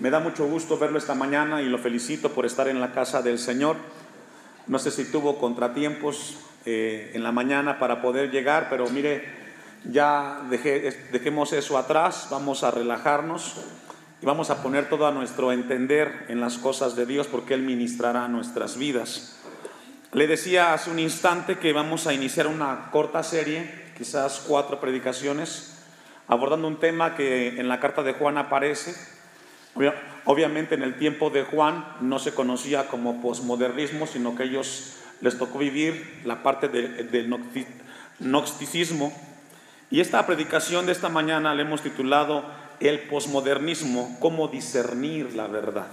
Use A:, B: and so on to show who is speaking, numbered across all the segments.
A: Me da mucho gusto verlo esta mañana y lo felicito por estar en la casa del Señor. No sé si tuvo contratiempos eh, en la mañana para poder llegar, pero mire, ya dejemos eso atrás, vamos a relajarnos y vamos a poner todo a nuestro entender en las cosas de Dios porque Él ministrará nuestras vidas. Le decía hace un instante que vamos a iniciar una corta serie, quizás cuatro predicaciones, abordando un tema que en la carta de Juan aparece Obviamente en el tiempo de Juan no se conocía como posmodernismo, sino que ellos les tocó vivir la parte del gnosticismo. Y esta predicación de esta mañana le hemos titulado El posmodernismo, cómo discernir la verdad.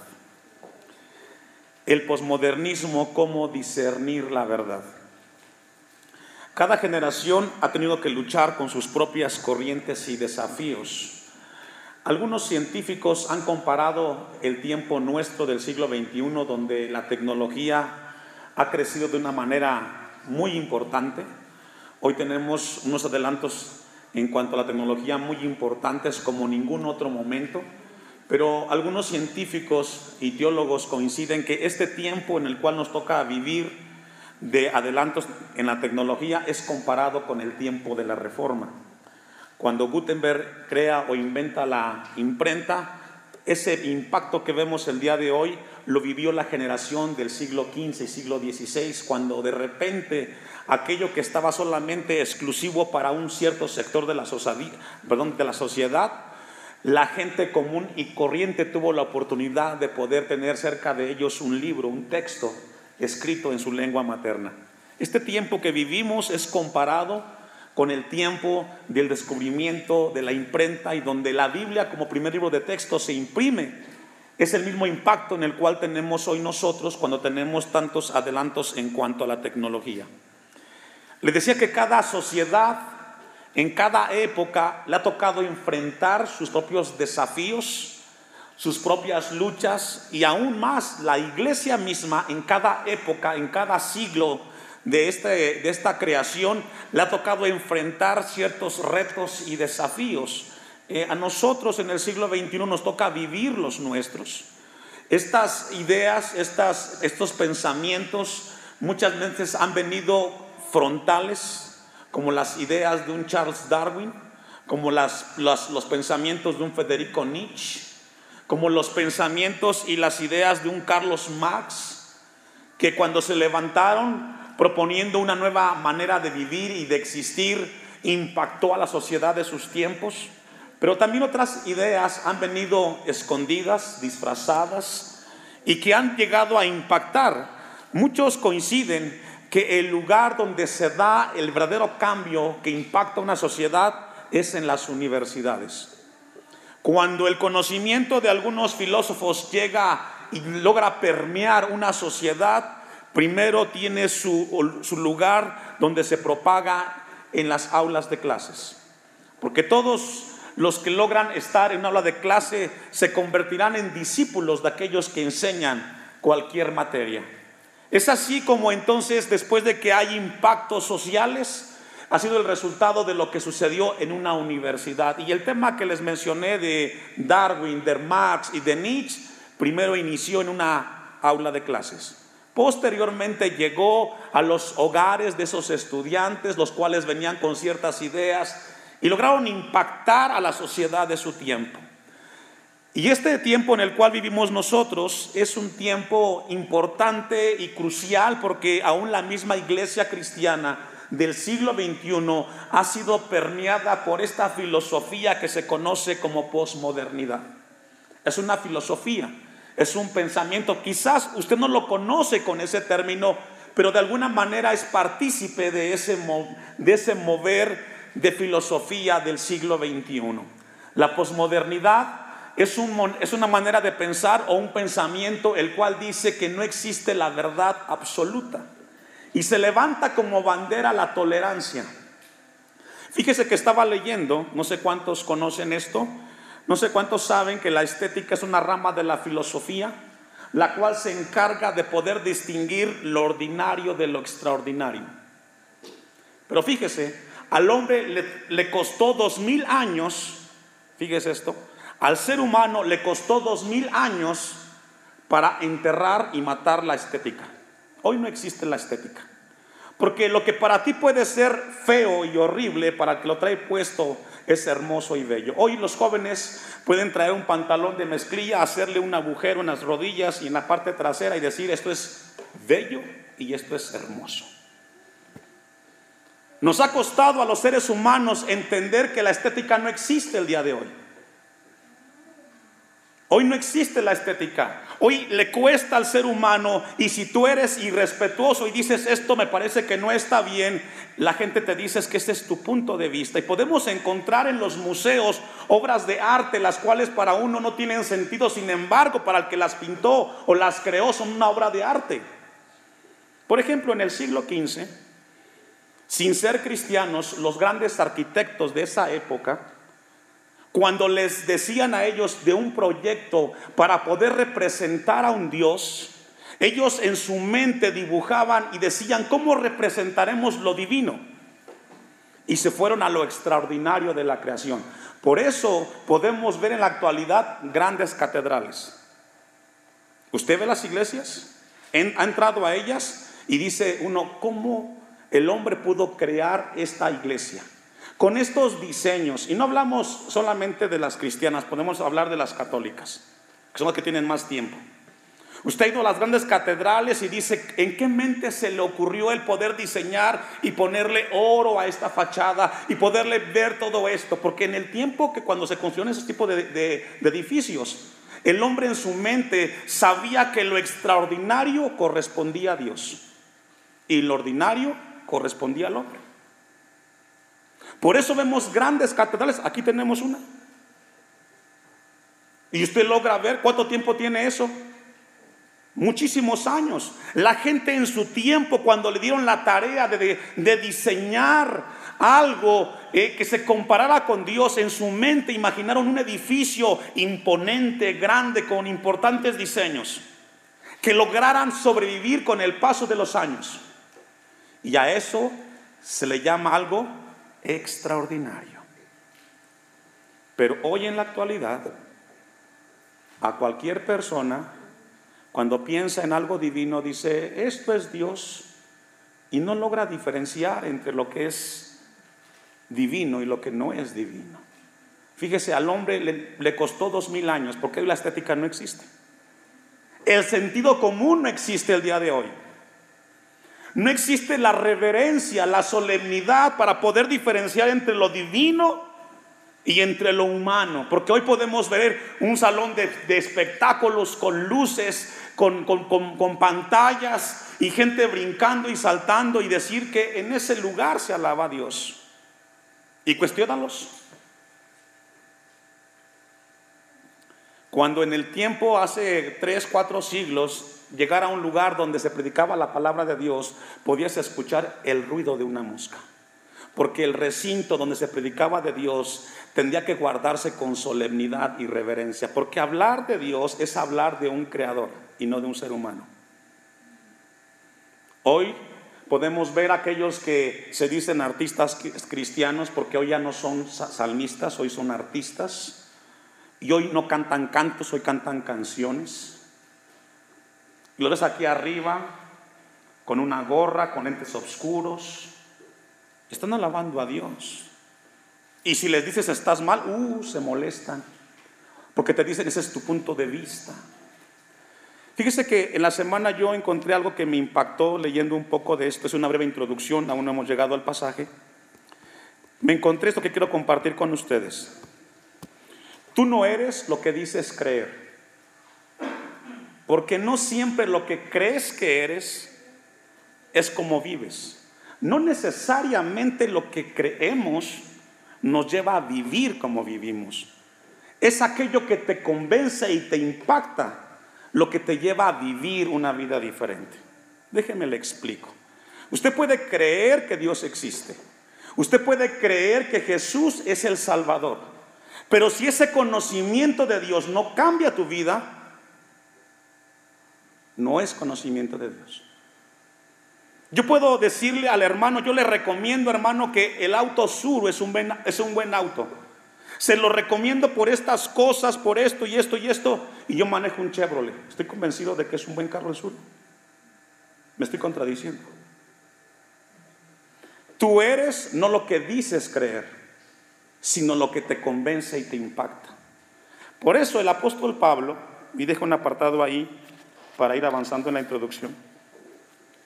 A: El posmodernismo, cómo discernir la verdad. Cada generación ha tenido que luchar con sus propias corrientes y desafíos. Algunos científicos han comparado el tiempo nuestro del siglo XXI, donde la tecnología ha crecido de una manera muy importante. Hoy tenemos unos adelantos en cuanto a la tecnología muy importantes como ningún otro momento, pero algunos científicos y teólogos coinciden que este tiempo en el cual nos toca vivir de adelantos en la tecnología es comparado con el tiempo de la reforma. Cuando Gutenberg crea o inventa la imprenta, ese impacto que vemos el día de hoy lo vivió la generación del siglo XV y siglo XVI, cuando de repente aquello que estaba solamente exclusivo para un cierto sector de la, de la sociedad, la gente común y corriente tuvo la oportunidad de poder tener cerca de ellos un libro, un texto escrito en su lengua materna. Este tiempo que vivimos es comparado con el tiempo del descubrimiento de la imprenta y donde la Biblia como primer libro de texto se imprime. Es el mismo impacto en el cual tenemos hoy nosotros cuando tenemos tantos adelantos en cuanto a la tecnología. Le decía que cada sociedad en cada época le ha tocado enfrentar sus propios desafíos, sus propias luchas y aún más la iglesia misma en cada época, en cada siglo, de, este, de esta creación le ha tocado enfrentar ciertos retos y desafíos. Eh, a nosotros en el siglo XXI nos toca vivir los nuestros. Estas ideas, estas, estos pensamientos muchas veces han venido frontales, como las ideas de un Charles Darwin, como las, los pensamientos de un Federico Nietzsche, como los pensamientos y las ideas de un Carlos Marx, que cuando se levantaron proponiendo una nueva manera de vivir y de existir, impactó a la sociedad de sus tiempos, pero también otras ideas han venido escondidas, disfrazadas y que han llegado a impactar. Muchos coinciden que el lugar donde se da el verdadero cambio que impacta una sociedad es en las universidades. Cuando el conocimiento de algunos filósofos llega y logra permear una sociedad, primero tiene su, lugar donde se propaga en las aulas de clases. Porque todos los que logran estar en una aula de clase se convertirán en discípulos de aquellos que enseñan cualquier materia. Es así como entonces, después de que hay impactos sociales, ha sido el resultado de lo que sucedió en una universidad. Y el tema que les mencioné de Darwin, de Marx y de Nietzsche, primero inició en una aula de clases. Posteriormente llegó a los hogares de esos estudiantes, los cuales venían con ciertas ideas y lograron impactar a la sociedad de su tiempo. Y este tiempo en el cual vivimos nosotros es un tiempo importante y crucial porque aún la misma iglesia cristiana del siglo XXI ha sido permeada por esta filosofía que se conoce como posmodernidad. Es una filosofía es un pensamiento. Quizás usted no lo conoce con ese término, pero de alguna manera es partícipe de ese, de ese mover de filosofía del siglo XXI. La posmodernidad es, un, es una manera de pensar o un pensamiento el cual dice que no existe la verdad absoluta y se levanta como bandera la tolerancia. Fíjese que estaba leyendo, no sé cuántos conocen esto, no sé cuántos saben que la estética es una rama de la filosofía, la cual se encarga de poder distinguir lo ordinario de lo extraordinario. Pero fíjese, al hombre le, costó dos mil años, fíjese esto, al ser humano le costó dos mil años para enterrar y matar la estética. Hoy no existe la estética. Porque lo que para ti puede ser feo y horrible, para el que lo trae puesto es hermoso y bello. Hoy los jóvenes pueden traer un pantalón de mezclilla, hacerle un agujero en las rodillas y en la parte trasera y decir esto es bello y esto es hermoso. Nos ha costado a los seres humanos entender que la estética no existe el día de hoy. Hoy no existe la estética. Hoy le cuesta al ser humano y si tú eres irrespetuoso y dices esto me parece que no está bien, la gente te dice que ese es tu punto de vista. Y podemos encontrar en los museos obras de arte las cuales para uno no tienen sentido, sin embargo para el que las pintó o las creó son una obra de arte. Por ejemplo, en el siglo XV, sin ser cristianos, los grandes arquitectos de esa época, cuando les decían a ellos de un proyecto para poder representar a un Dios, ellos en su mente dibujaban y decían, ¿cómo representaremos lo divino? Y se fueron a lo extraordinario de la creación. Por eso podemos ver en la actualidad grandes catedrales. ¿Usted ve las iglesias? ¿Ha entrado a ellas? Y dice uno, ¿cómo el hombre pudo crear esta iglesia? Con estos diseños, y no hablamos solamente de las cristianas, podemos hablar de las católicas, que son las que tienen más tiempo. Usted ha ido a las grandes catedrales y dice, ¿en qué mente se le ocurrió el poder diseñar y ponerle oro a esta fachada y poderle ver todo esto? Porque en el tiempo que cuando se construyeron ese tipo de, de edificios, el hombre en su mente sabía que lo extraordinario correspondía a Dios y lo ordinario correspondía al hombre. Por eso vemos grandes catedrales. Aquí tenemos una. Y usted logra ver cuánto tiempo tiene eso. Muchísimos años. La gente en su tiempo, cuando le dieron la tarea de, diseñar algo eh, que se comparara con Dios, en su mente imaginaron un edificio imponente, grande, con importantes diseños, que lograran sobrevivir con el paso de los años. Y a eso se le llama algo extraordinario. Pero hoy en la actualidad, a cualquier persona, cuando piensa en algo divino, dice, esto es Dios, y no logra diferenciar entre lo que es divino y lo que no es divino. Fíjese, al hombre le, costó dos mil años, porque hoy la estética no existe. El sentido común no existe el día de hoy. No existe la reverencia, la solemnidad para poder diferenciar entre lo divino y entre lo humano. Porque hoy podemos ver un salón de, espectáculos con luces, con, con, pantallas y gente brincando y saltando y decir que en ese lugar se alaba a Dios. Y cuestionalos. Cuando en el tiempo, hace tres, cuatro siglos, llegar a un lugar donde se predicaba la palabra de Dios, podías escuchar el ruido de una mosca. Porque el recinto donde se predicaba de Dios tendría que guardarse con solemnidad y reverencia. Porque hablar de Dios es hablar de un creador y no de un ser humano. Hoy podemos ver aquellos que se dicen artistas cristianos porque hoy ya no son salmistas, hoy son artistas. Y hoy no cantan cantos, hoy cantan canciones. Y lo ves aquí arriba, con una gorra, con lentes oscuros. Están alabando a Dios. Y si les dices estás mal, uh, se molestan. Porque te dicen ese es tu punto de vista. Fíjese que en la semana yo encontré algo que me impactó leyendo un poco de esto. Es una breve introducción, aún no hemos llegado al pasaje. Me encontré esto que quiero compartir con ustedes. Tú no eres lo que dices creer. Porque no siempre lo que crees que eres es como vives. No necesariamente lo que creemos nos lleva a vivir como vivimos. Es aquello que te convence y te impacta lo que te lleva a vivir una vida diferente. Déjeme le explico. Usted puede creer que Dios existe. Usted puede creer que Jesús es el Salvador. Pero si ese conocimiento de Dios no cambia tu vida, no es conocimiento de Dios. Yo puedo decirle al hermano, yo le recomiendo hermano que el auto sur es un buen, es un buen auto. Se lo recomiendo por estas cosas, por esto y esto y esto. Y yo manejo un Chevrolet. Estoy convencido de que es un buen carro el sur. Me estoy contradiciendo. Tú eres no lo que dices creer, sino lo que te convence y te impacta. Por eso el apóstol Pablo, y dejo un apartado ahí para ir avanzando en la introducción,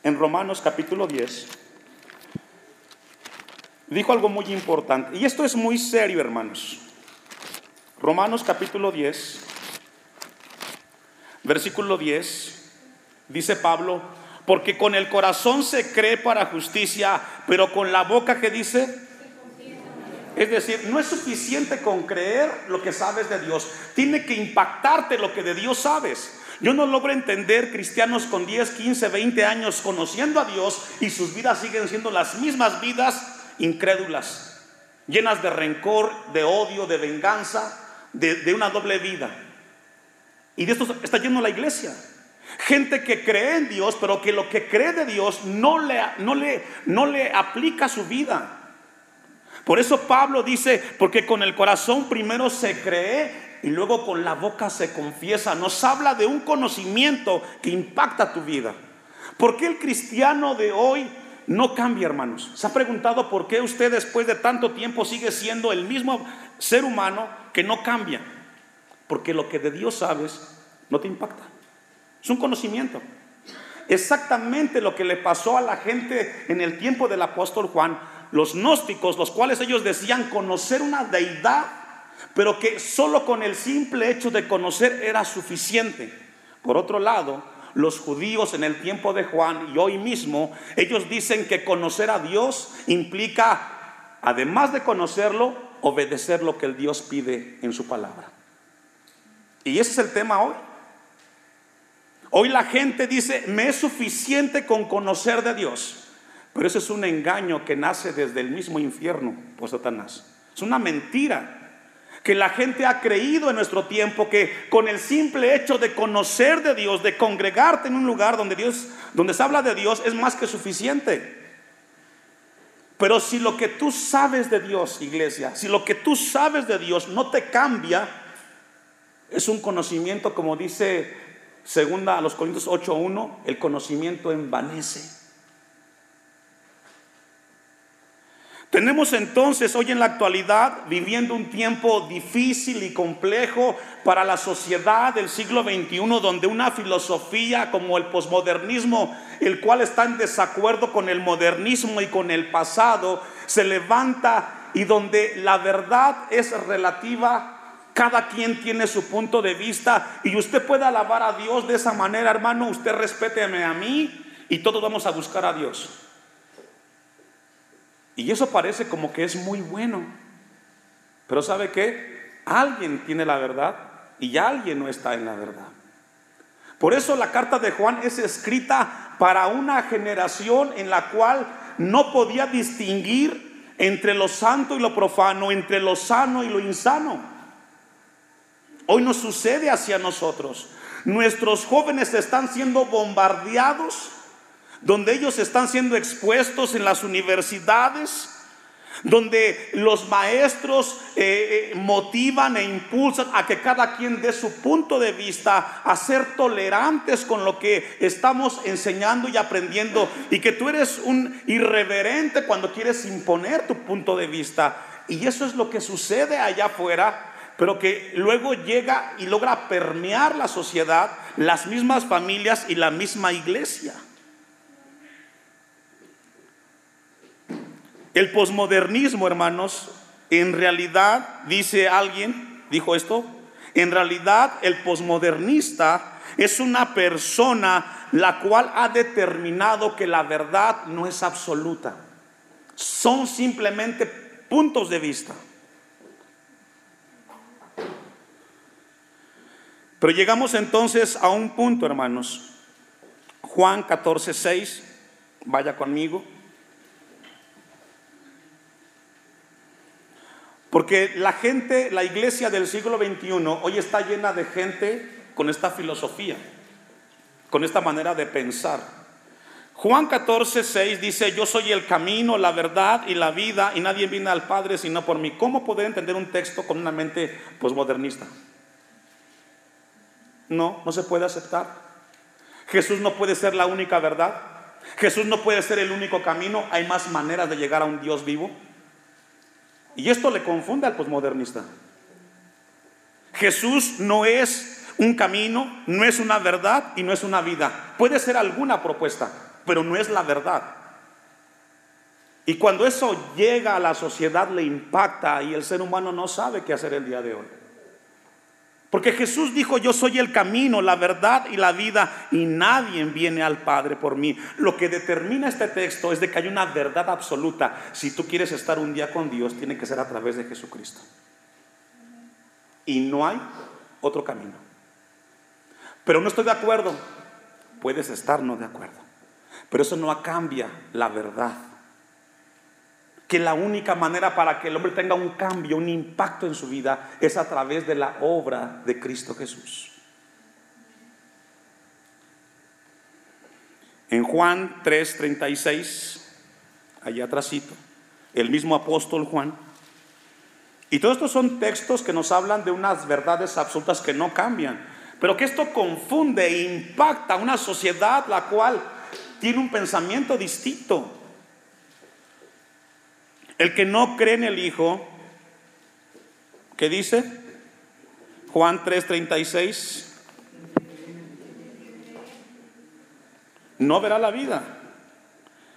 A: en Romanos capítulo 10, dijo algo muy importante. Y esto es muy serio, hermanos. Romanos capítulo 10, versículo 10, dice Pablo, porque con el corazón se cree para justicia, pero con la boca que dice... Es decir, no es suficiente con creer lo que sabes de Dios, tiene que impactarte lo que de Dios sabes. Yo no logro entender cristianos con 10, 15, 20 años conociendo a Dios y sus vidas siguen siendo las mismas vidas incrédulas, llenas de rencor, de odio, de venganza, de, una doble vida. Y de esto está lleno la iglesia. Gente que cree en Dios, pero que lo que cree de Dios no le, no le, no le aplica su vida. Por eso Pablo dice, porque con el corazón primero se cree y luego con la boca se confiesa. Nos habla de un conocimiento que impacta tu vida. ¿Por qué el cristiano de hoy no cambia, hermanos. ¿Se ha preguntado por qué usted después de tanto tiempo sigue siendo el mismo ser humano que no cambia? Porque lo que de Dios sabes no te impacta. Es un conocimiento. Exactamente lo que le pasó a la gente en el tiempo del apóstol Juan, los gnósticos, los cuales ellos decían conocer una deidad, pero que solo con el simple hecho de conocer era suficiente. Por otro lado, los judíos en el tiempo de Juan y hoy mismo, ellos dicen que conocer a Dios implica, además de conocerlo, obedecer lo que el Dios pide en su palabra. Y ese es el tema hoy. Hoy la gente dice, me es suficiente con conocer de Dios. Pero eso es un engaño que nace desde el mismo infierno por Satanás. Es una mentira que la gente ha creído en nuestro tiempo que con el simple hecho de conocer de Dios, de congregarte en un lugar donde Dios, donde se habla de Dios, es más que suficiente. Pero si lo que tú sabes de Dios, iglesia, si lo que tú sabes de Dios no te cambia, es un conocimiento, como dice segunda a los Corintios 8:1, el conocimiento envanece. Tenemos entonces hoy en la actualidad viviendo un tiempo difícil y complejo para la sociedad del siglo XXI, donde una filosofía como el posmodernismo, el cual está en desacuerdo con el modernismo y con el pasado, se levanta y donde la verdad es relativa cada quien tiene su punto de vista y usted puede alabar a Dios de esa manera, hermano. Usted respéteme a mí y todos vamos a buscar a Dios. Y eso parece como que es muy bueno. Pero ¿sabe qué? Alguien tiene la verdad y alguien no está en la verdad. Por eso la carta de Juan es escrita para una generación en la cual no podía distinguir entre lo santo y lo profano, entre lo sano y lo insano. Hoy nos sucede hacia nosotros. Nuestros jóvenes están siendo bombardeados donde ellos están siendo expuestos en las universidades, donde los maestros eh, eh, motivan e impulsan a que cada quien dé su punto de vista, a ser tolerantes con lo que estamos enseñando y aprendiendo, y que tú eres un irreverente cuando quieres imponer tu punto de vista. Y eso es lo que sucede allá afuera pero que luego llega y logra permear la sociedad, las mismas familias y la misma iglesia. El posmodernismo, hermanos, en realidad, dice alguien, dijo esto, en realidad el posmodernista es una persona la cual ha determinado que la verdad no es absoluta. Son simplemente puntos de vista. Pero llegamos entonces a un punto, hermanos. Juan 14, 6, vaya conmigo. Porque la gente, la iglesia del siglo XXI hoy está llena de gente con esta filosofía, con esta manera de pensar. Juan 14, 6 dice, yo soy el camino, la verdad y la vida y nadie viene al Padre sino por mí. ¿Cómo poder entender un texto con una mente posmodernista? No, no se puede aceptar. Jesús no puede ser la única verdad. Jesús no puede ser el único camino. Hay más maneras de llegar a un Dios vivo. Y esto le confunde al posmodernista. Jesús no es un camino, no es una verdad y no es una vida. Puede ser alguna propuesta, pero no es la verdad. Y cuando eso llega a la sociedad le impacta y el ser humano no sabe qué hacer el día de hoy. Porque Jesús dijo, yo soy el camino, la verdad y la vida, y nadie viene al Padre por mí. Lo que determina este texto es de que hay una verdad absoluta. Si tú quieres estar un día con Dios, tiene que ser a través de Jesucristo. Y no hay otro camino. Pero no estoy de acuerdo. Puedes estar no de acuerdo. Pero eso no cambia la verdad que la única manera para que el hombre tenga un cambio, un impacto en su vida, es a través de la obra de Cristo Jesús. En Juan 3:36, allá atrásito, el mismo apóstol Juan. Y todos estos son textos que nos hablan de unas verdades absolutas que no cambian, pero que esto confunde e impacta a una sociedad la cual tiene un pensamiento distinto. El que no cree en el Hijo, ¿qué dice? Juan 3:36. No verá la vida.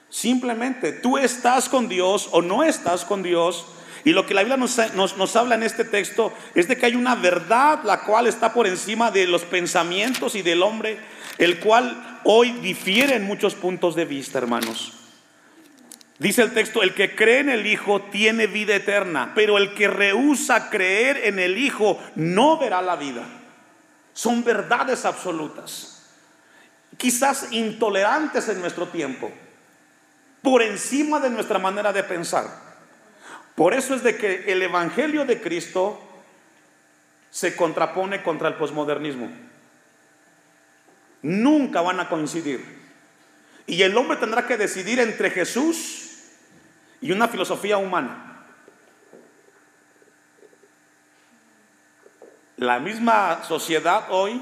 A: Simplemente tú estás con Dios o no estás con Dios. Y lo que la Biblia nos, nos, nos, habla en este texto es de que hay una verdad la cual está por encima de los pensamientos y del hombre, el cual hoy difiere en muchos puntos de vista, hermanos. Dice el texto, el que cree en el Hijo tiene vida eterna, pero el que rehúsa creer en el Hijo no verá la vida. Son verdades absolutas, quizás intolerantes en nuestro tiempo, por encima de nuestra manera de pensar. Por eso es de que el Evangelio de Cristo se contrapone contra el posmodernismo. Nunca van a coincidir. Y el hombre tendrá que decidir entre Jesús y una filosofía humana. La misma sociedad hoy,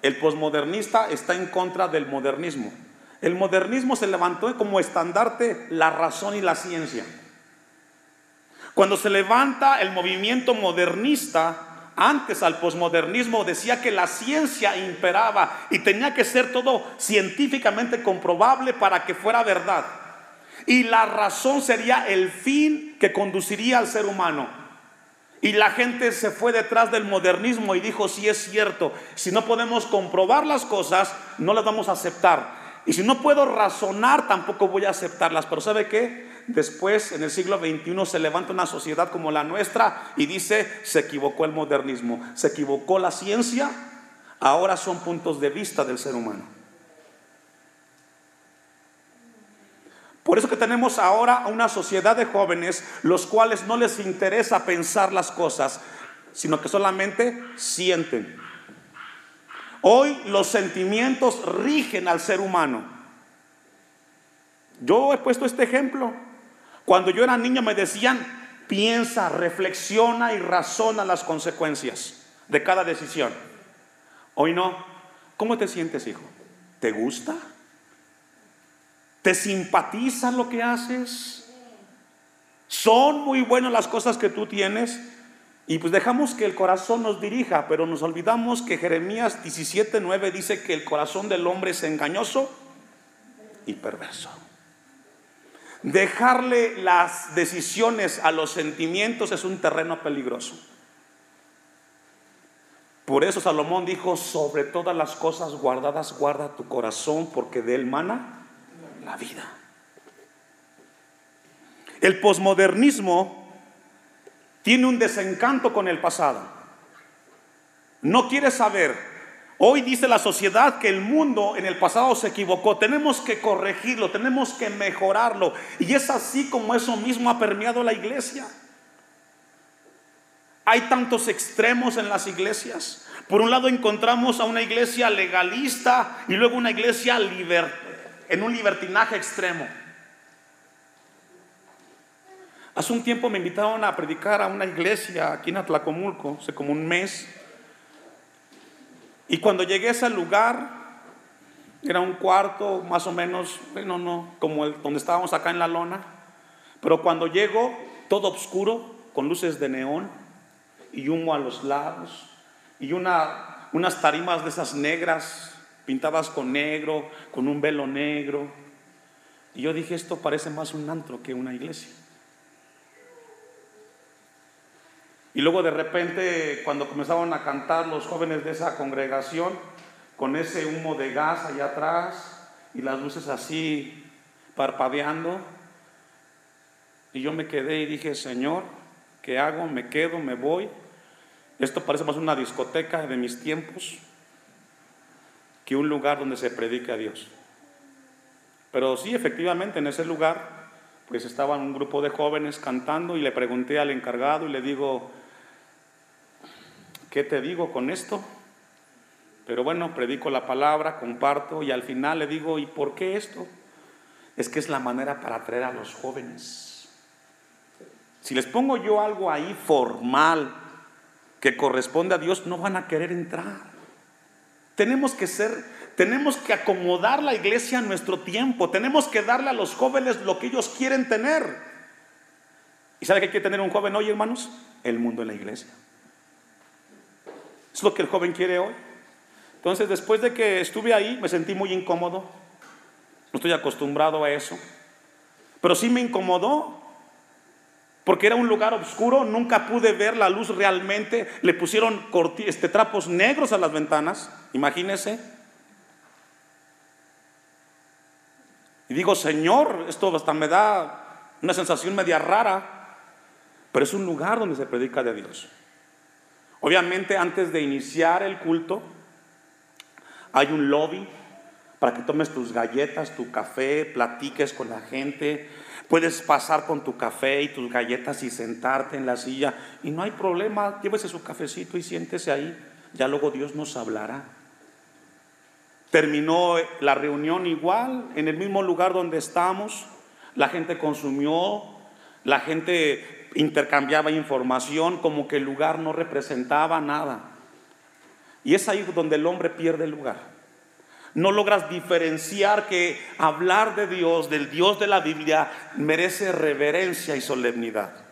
A: el posmodernista está en contra del modernismo. El modernismo se levantó como estandarte la razón y la ciencia. Cuando se levanta el movimiento modernista, antes al posmodernismo decía que la ciencia imperaba y tenía que ser todo científicamente comprobable para que fuera verdad. Y la razón sería el fin que conduciría al ser humano. Y la gente se fue detrás del modernismo y dijo, si es cierto, si no podemos comprobar las cosas, no las vamos a aceptar. Y si no puedo razonar, tampoco voy a aceptarlas. Pero ¿sabe qué? Después, en el siglo XXI, se levanta una sociedad como la nuestra y dice, se equivocó el modernismo, se equivocó la ciencia, ahora son puntos de vista del ser humano. Por eso que tenemos ahora una sociedad de jóvenes los cuales no les interesa pensar las cosas, sino que solamente sienten. Hoy los sentimientos rigen al ser humano. Yo he puesto este ejemplo. Cuando yo era niño me decían, piensa, reflexiona y razona las consecuencias de cada decisión. Hoy no. ¿Cómo te sientes, hijo? ¿Te gusta? ¿Te simpatiza lo que haces? Son muy buenas las cosas que tú tienes. Y pues dejamos que el corazón nos dirija, pero nos olvidamos que Jeremías 17:9 dice que el corazón del hombre es engañoso y perverso. Dejarle las decisiones a los sentimientos es un terreno peligroso. Por eso Salomón dijo, sobre todas las cosas guardadas, guarda tu corazón, porque de él mana la vida. El posmodernismo tiene un desencanto con el pasado. No quiere saber. Hoy dice la sociedad que el mundo en el pasado se equivocó. Tenemos que corregirlo, tenemos que mejorarlo. Y es así como eso mismo ha permeado la iglesia. Hay tantos extremos en las iglesias. Por un lado encontramos a una iglesia legalista y luego una iglesia liberal en un libertinaje extremo. Hace un tiempo me invitaron a predicar a una iglesia aquí en Atlacomulco, hace como un mes. Y cuando llegué a ese lugar, era un cuarto más o menos, bueno, no, como el donde estábamos acá en la lona. Pero cuando llego, todo oscuro, con luces de neón y humo a los lados y una, unas tarimas de esas negras, pintadas con negro, con un velo negro. Y yo dije, esto parece más un antro que una iglesia. Y luego de repente, cuando comenzaban a cantar los jóvenes de esa congregación, con ese humo de gas allá atrás y las luces así parpadeando, y yo me quedé y dije, Señor, ¿qué hago? ¿Me quedo? ¿Me voy? Esto parece más una discoteca de mis tiempos que un lugar donde se predica a Dios. Pero sí, efectivamente, en ese lugar, pues estaban un grupo de jóvenes cantando y le pregunté al encargado y le digo, ¿qué te digo con esto? Pero bueno, predico la palabra, comparto y al final le digo, ¿y por qué esto? Es que es la manera para atraer a los jóvenes. Si les pongo yo algo ahí formal que corresponde a Dios, no van a querer entrar. Tenemos que ser, tenemos que acomodar la iglesia a nuestro tiempo, tenemos que darle a los jóvenes lo que ellos quieren tener. ¿Y sabe qué quiere tener un joven hoy, hermanos? El mundo en la iglesia. Es lo que el joven quiere hoy. Entonces, después de que estuve ahí, me sentí muy incómodo. No estoy acostumbrado a eso. Pero sí me incomodó. Porque era un lugar oscuro, nunca pude ver la luz realmente. Le pusieron este, trapos negros a las ventanas, imagínese. Y digo, Señor, esto hasta me da una sensación media rara, pero es un lugar donde se predica de Dios. Obviamente antes de iniciar el culto hay un lobby para que tomes tus galletas, tu café, platiques con la gente. Puedes pasar con tu café y tus galletas y sentarte en la silla y no hay problema, llévese su cafecito y siéntese ahí. Ya luego Dios nos hablará. Terminó la reunión igual, en el mismo lugar donde estamos. La gente consumió, la gente intercambiaba información como que el lugar no representaba nada. Y es ahí donde el hombre pierde el lugar. No logras diferenciar que hablar de Dios, del Dios de la Biblia, merece reverencia y solemnidad.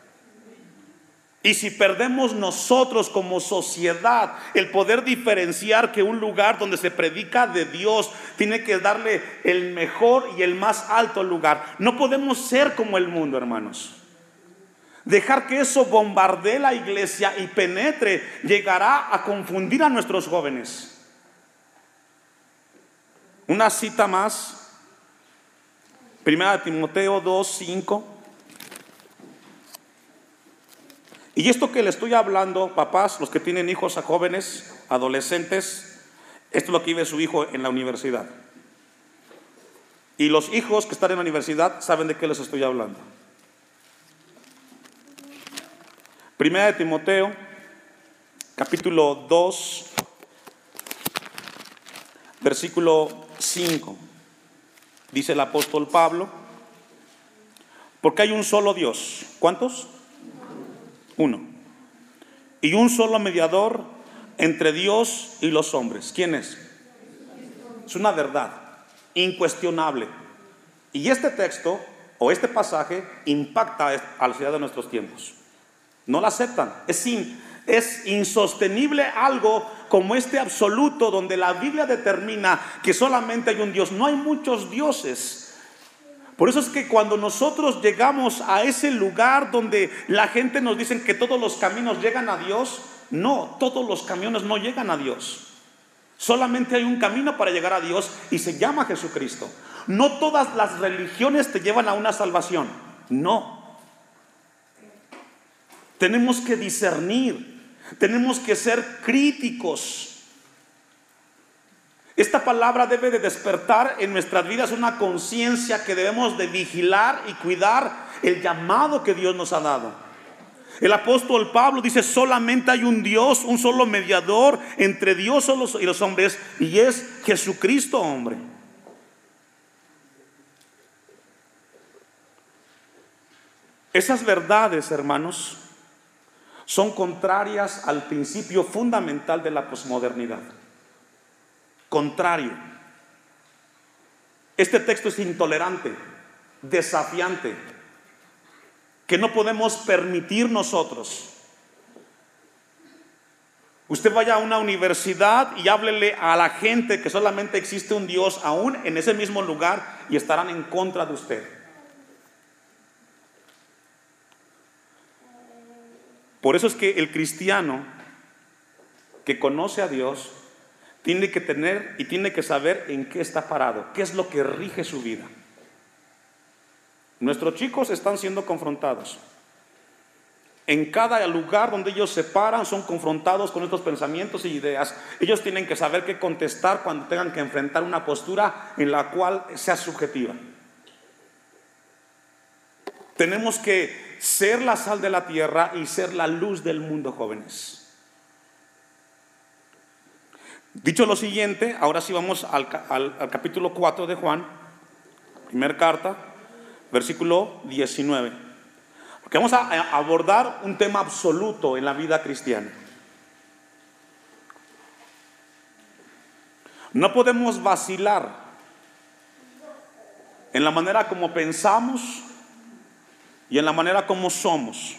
A: Y si perdemos nosotros como sociedad el poder diferenciar que un lugar donde se predica de Dios tiene que darle el mejor y el más alto lugar, no podemos ser como el mundo, hermanos. Dejar que eso bombardee la iglesia y penetre llegará a confundir a nuestros jóvenes. Una cita más. Primera de Timoteo 2, 5. Y esto que le estoy hablando, papás, los que tienen hijos a jóvenes, adolescentes, esto es lo que vive su hijo en la universidad. Y los hijos que están en la universidad saben de qué les estoy hablando. Primera de Timoteo, capítulo 2, versículo 5. Dice el apóstol Pablo, porque hay un solo Dios. ¿Cuántos? Uno. Y un solo mediador entre Dios y los hombres. ¿Quién es? Es una verdad incuestionable. Y este texto o este pasaje impacta a la ciudad de nuestros tiempos. No la aceptan. Es, es insostenible algo como este absoluto donde la Biblia determina que solamente hay un Dios. No hay muchos dioses. Por eso es que cuando nosotros llegamos a ese lugar donde la gente nos dice que todos los caminos llegan a Dios, no, todos los caminos no llegan a Dios. Solamente hay un camino para llegar a Dios y se llama Jesucristo. No todas las religiones te llevan a una salvación. No, tenemos que discernir, tenemos que ser críticos. Esta palabra debe de despertar en nuestras vidas una conciencia que debemos de vigilar y cuidar el llamado que Dios nos ha dado. El apóstol Pablo dice, solamente hay un Dios, un solo mediador entre Dios y los hombres, y es Jesucristo hombre. Esas verdades, hermanos, son contrarias al principio fundamental de la posmodernidad. Contrario. Este texto es intolerante, desafiante, que no podemos permitir nosotros. Usted vaya a una universidad y háblele a la gente que solamente existe un Dios aún en ese mismo lugar y estarán en contra de usted. Por eso es que el cristiano que conoce a Dios tiene que tener y tiene que saber en qué está parado, qué es lo que rige su vida. Nuestros chicos están siendo confrontados. En cada lugar donde ellos se paran son confrontados con estos pensamientos y ideas. Ellos tienen que saber qué contestar cuando tengan que enfrentar una postura en la cual sea subjetiva. Tenemos que ser la sal de la tierra y ser la luz del mundo, jóvenes. Dicho lo siguiente, ahora sí vamos al, capítulo 4 de Juan, primera carta, versículo 19. Porque vamos a abordar un tema absoluto en la vida cristiana. No podemos vacilar en la manera como pensamos y en la manera como somos.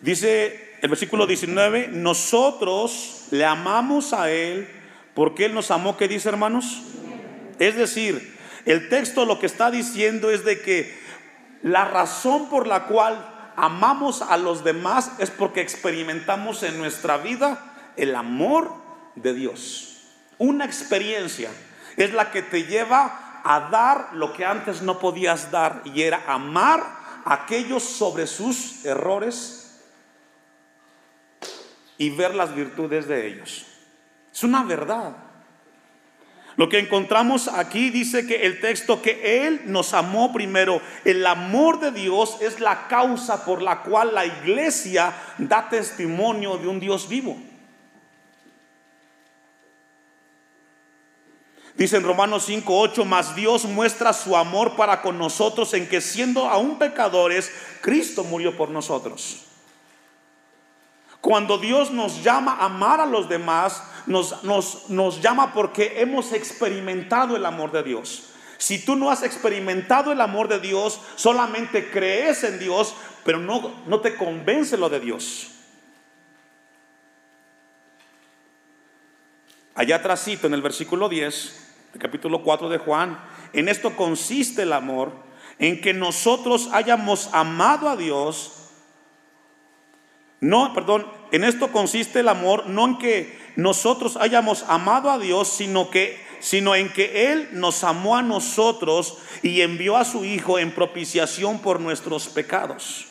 A: Dice el versículo 19, nosotros le amamos a Él porque Él nos amó, ¿qué dice hermanos? Es decir, el texto lo que está diciendo es de que la razón por la cual amamos a los demás es porque experimentamos en nuestra vida el amor de Dios. Una experiencia es la que te lleva a dar lo que antes no podías dar y era amar a aquellos sobre sus errores y ver las virtudes de ellos. Es una verdad. Lo que encontramos aquí dice que el texto que Él nos amó primero, el amor de Dios es la causa por la cual la iglesia da testimonio de un Dios vivo. Dice en Romanos 5, 8, más Dios muestra su amor para con nosotros en que siendo aún pecadores, Cristo murió por nosotros. Cuando Dios nos llama a amar a los demás, nos, nos, nos llama porque hemos experimentado el amor de Dios. Si tú no has experimentado el amor de Dios, solamente crees en Dios, pero no, no te convence lo de Dios. Allá atrásito en el versículo 10, el capítulo 4 de Juan, en esto consiste el amor, en que nosotros hayamos amado a Dios. No, perdón, en esto consiste el amor, no en que nosotros hayamos amado a Dios, sino que sino en que él nos amó a nosotros y envió a su hijo en propiciación por nuestros pecados.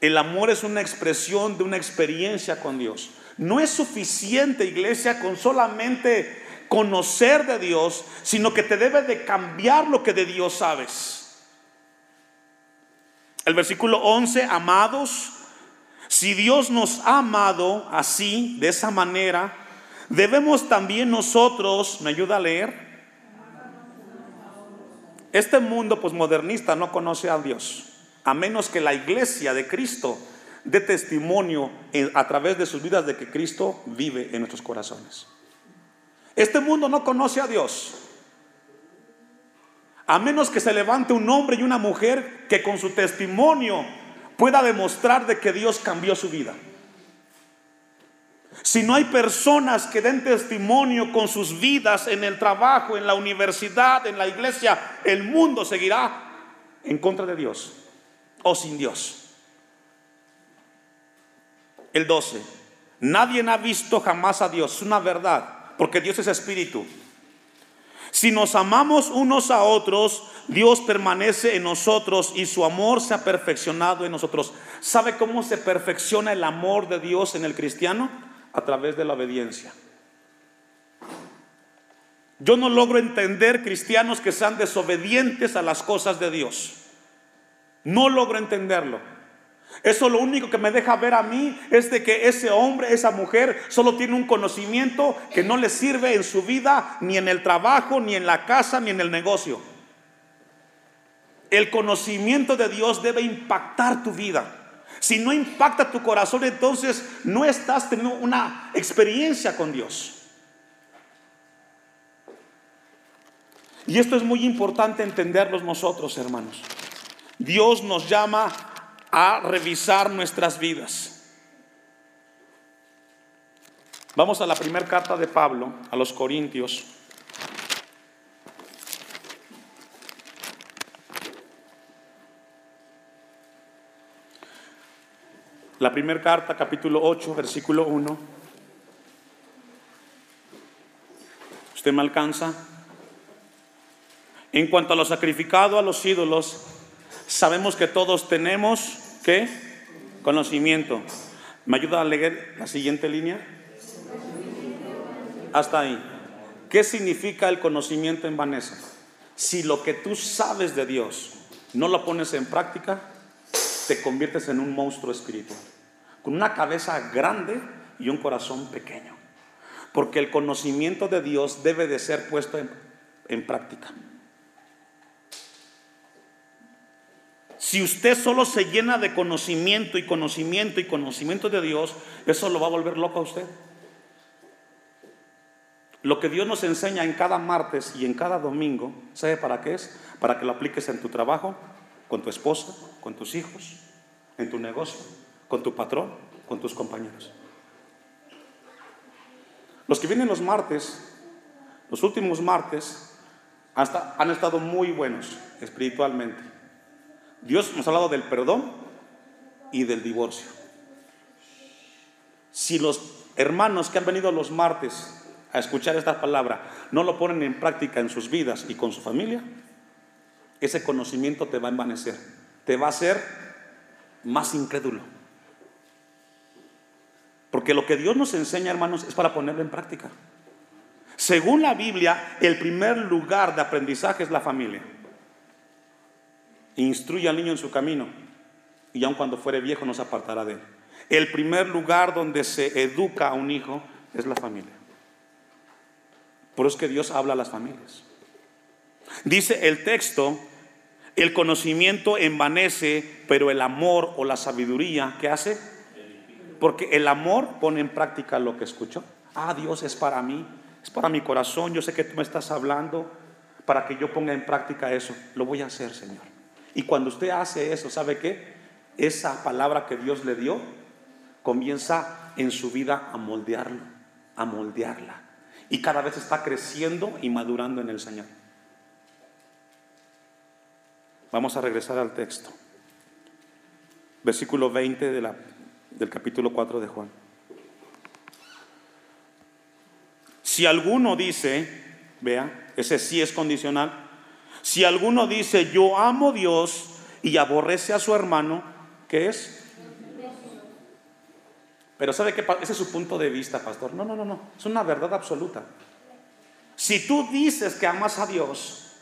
A: El amor es una expresión de una experiencia con Dios. No es suficiente, iglesia, con solamente conocer de Dios, sino que te debe de cambiar lo que de Dios sabes. El versículo 11, amados, si Dios nos ha amado así, de esa manera, debemos también nosotros, ¿me ayuda a leer? Este mundo posmodernista no conoce a Dios, a menos que la iglesia de Cristo dé testimonio a través de sus vidas de que Cristo vive en nuestros corazones. Este mundo no conoce a Dios. A menos que se levante un hombre y una mujer que con su testimonio pueda demostrar de que Dios cambió su vida. Si no hay personas que den testimonio con sus vidas en el trabajo, en la universidad, en la iglesia, el mundo seguirá en contra de Dios o sin Dios. El 12. Nadie ha visto jamás a Dios. Es una verdad porque Dios es espíritu. Si nos amamos unos a otros, Dios permanece en nosotros y su amor se ha perfeccionado en nosotros. ¿Sabe cómo se perfecciona el amor de Dios en el cristiano? A través de la obediencia. Yo no logro entender cristianos que sean desobedientes a las cosas de Dios. No logro entenderlo. Eso lo único que me deja ver a mí es de que ese hombre, esa mujer, solo tiene un conocimiento que no le sirve en su vida, ni en el trabajo, ni en la casa, ni en el negocio. El conocimiento de Dios debe impactar tu vida. Si no impacta tu corazón, entonces no estás teniendo una experiencia con Dios. Y esto es muy importante entenderlos nosotros, hermanos. Dios nos llama a revisar nuestras vidas. Vamos a la primera carta de Pablo a los Corintios. La primera carta, capítulo 8, versículo 1. ¿Usted me alcanza? En cuanto a lo sacrificado a los ídolos, sabemos que todos tenemos, ¿qué? Conocimiento. ¿Me ayuda a leer la siguiente línea? Hasta ahí. ¿Qué significa el conocimiento en Vanessa? Si lo que tú sabes de Dios no lo pones en práctica, te conviertes en un monstruo espiritual, con una cabeza grande y un corazón pequeño. Porque el conocimiento de Dios debe de ser puesto en, en práctica. Si usted solo se llena de conocimiento y conocimiento y conocimiento de Dios, eso lo va a volver loco a usted. Lo que Dios nos enseña en cada martes y en cada domingo, ¿sabe para qué es? Para que lo apliques en tu trabajo, con tu esposa, con tus hijos, en tu negocio, con tu patrón, con tus compañeros. Los que vienen los martes, los últimos martes, hasta han estado muy buenos espiritualmente. Dios nos ha hablado del perdón y del divorcio. Si los hermanos que han venido los martes a escuchar esta palabra no lo ponen en práctica en sus vidas y con su familia, ese conocimiento te va a envanecer, te va a hacer más incrédulo. Porque lo que Dios nos enseña, hermanos, es para ponerlo en práctica. Según la Biblia, el primer lugar de aprendizaje es la familia. Instruye al niño en su camino y aun cuando fuere viejo no se apartará de él. El primer lugar donde se educa a un hijo es la familia. Por eso es que Dios habla a las familias. Dice el texto, el conocimiento envanece, pero el amor o la sabiduría, ¿qué hace? Porque el amor pone en práctica lo que escuchó. Ah, Dios es para mí, es para mi corazón, yo sé que tú me estás hablando, para que yo ponga en práctica eso. Lo voy a hacer, Señor. Y cuando usted hace eso, ¿sabe qué? Esa palabra que Dios le dio comienza en su vida a moldearlo, a moldearla y cada vez está creciendo y madurando en el Señor. Vamos a regresar al texto. Versículo 20 de la, del capítulo 4 de Juan. Si alguno dice, vea, ese sí es condicional. Si alguno dice, yo amo a Dios y aborrece a su hermano, ¿qué es? Pero ¿sabe qué? Ese es su punto de vista, pastor. No, no, no, no. Es una verdad absoluta. Si tú dices que amas a Dios,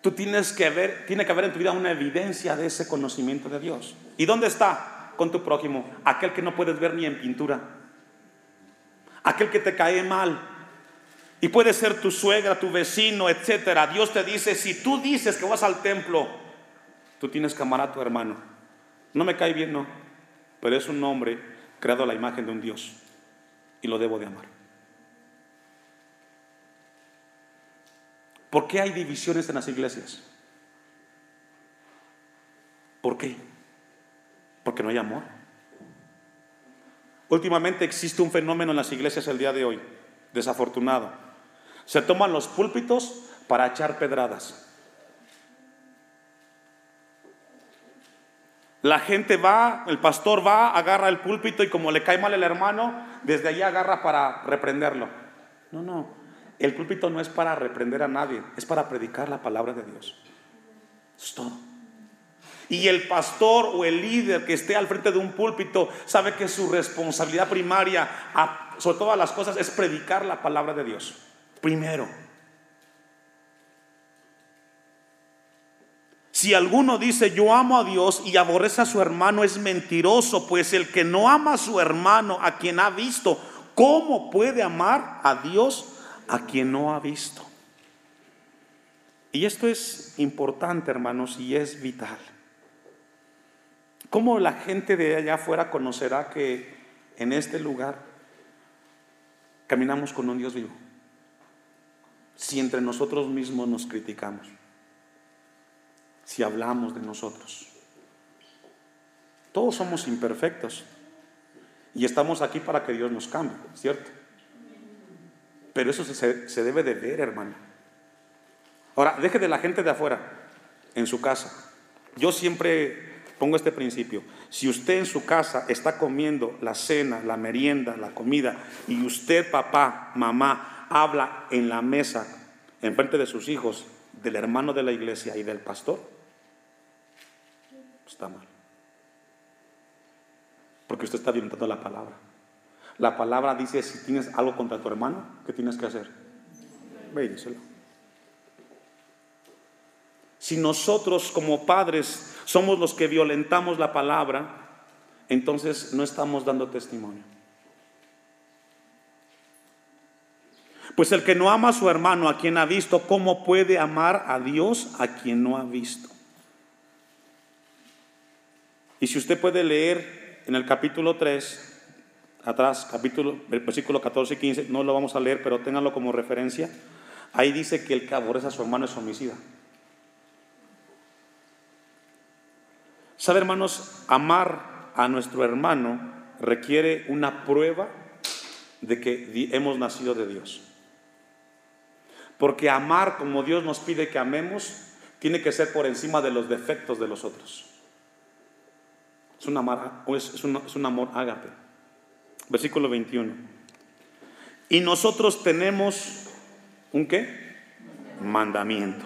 A: tú tienes que ver, tiene que haber en tu vida una evidencia de ese conocimiento de Dios. ¿Y dónde está? Con tu prójimo, aquel que no puedes ver ni en pintura, aquel que te cae mal. Y puede ser tu suegra, tu vecino, etcétera. Dios te dice, si tú dices que vas al templo, tú tienes que amar a tu hermano. No me cae bien, no, pero es un hombre creado a la imagen de un Dios y lo debo de amar. ¿Por qué hay divisiones en las iglesias? ¿Por qué? Porque no hay amor. Últimamente existe un fenómeno en las iglesias el día de hoy, desafortunado. Se toman los púlpitos para echar pedradas. La gente va, el pastor va, agarra el púlpito y como le cae mal el hermano, desde allí agarra para reprenderlo. No, no. El púlpito no es para reprender a nadie, es para predicar la palabra de Dios. es todo. Y el pastor o el líder que esté al frente de un púlpito sabe que su responsabilidad primaria, sobre todas las cosas, es predicar la palabra de Dios. Primero. Si alguno dice yo amo a Dios y aborrece a su hermano es mentiroso, pues el que no ama a su hermano a quien ha visto, ¿cómo puede amar a Dios a quien no ha visto? Y esto es importante, hermanos, y es vital. ¿Cómo la gente de allá afuera conocerá que en este lugar caminamos con un Dios vivo? Si entre nosotros mismos nos criticamos, si hablamos de nosotros. Todos somos imperfectos y estamos aquí para que Dios nos cambie, ¿cierto? Pero eso se, se debe de ver, hermano. Ahora, deje de la gente de afuera, en su casa. Yo siempre pongo este principio. Si usted en su casa está comiendo la cena, la merienda, la comida, y usted, papá, mamá, habla en la mesa, en frente de sus hijos, del hermano de la iglesia y del pastor, está mal. Porque usted está violentando la palabra. La palabra dice, si tienes algo contra tu hermano, ¿qué tienes que hacer? Ve. Si nosotros como padres somos los que violentamos la palabra, entonces no estamos dando testimonio. Pues el que no ama a su hermano, a quien ha visto, ¿cómo puede amar a Dios a quien no ha visto? Y si usted puede leer en el capítulo 3, atrás, capítulo, versículo 14 y 15, no lo vamos a leer, pero ténganlo como referencia. Ahí dice que el que aborrece a su hermano es homicida. ¿Sabe, hermanos? Amar a nuestro hermano requiere una prueba de que hemos nacido de Dios. Porque amar como Dios nos pide que amemos, tiene que ser por encima de los defectos de los otros. Es un amor, es es un amor ágape. Versículo 21. Y nosotros tenemos un qué? Mandamiento.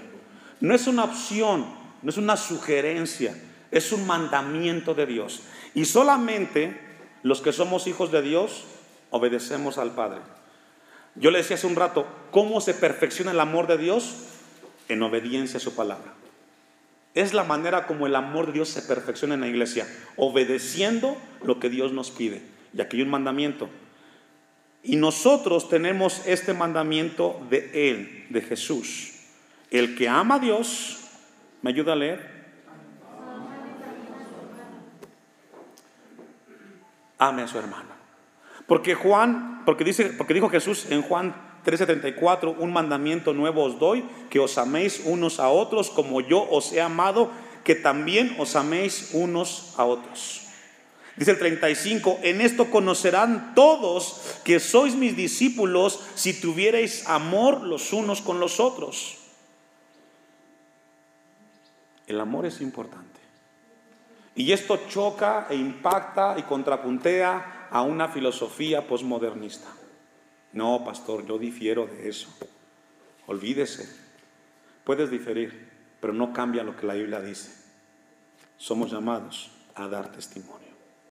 A: No es una opción, no es una sugerencia es un mandamiento de Dios. Y solamente los que somos hijos de Dios obedecemos al Padre. Yo le decía hace un rato, ¿cómo se perfecciona el amor de Dios? En obediencia a su palabra. Es la manera como el amor de Dios se perfecciona en la iglesia, obedeciendo lo que Dios nos pide. Y aquí hay un mandamiento. Y nosotros tenemos este mandamiento de Él, de Jesús. El que ama a Dios, ¿me ayuda a leer? ame a su hermano. Porque Juan, porque dice, porque dijo Jesús en Juan 13:34, un mandamiento nuevo os doy, que os améis unos a otros como yo os he amado, que también os améis unos a otros. Dice el 35, en esto conocerán todos que sois mis discípulos si tuvierais amor los unos con los otros. El amor es importante. Y esto choca e impacta y contrapuntea a una filosofía posmodernista. No, pastor, yo difiero de eso. Olvídese. Puedes diferir, pero no cambia lo que la Biblia dice. Somos llamados a dar testimonio.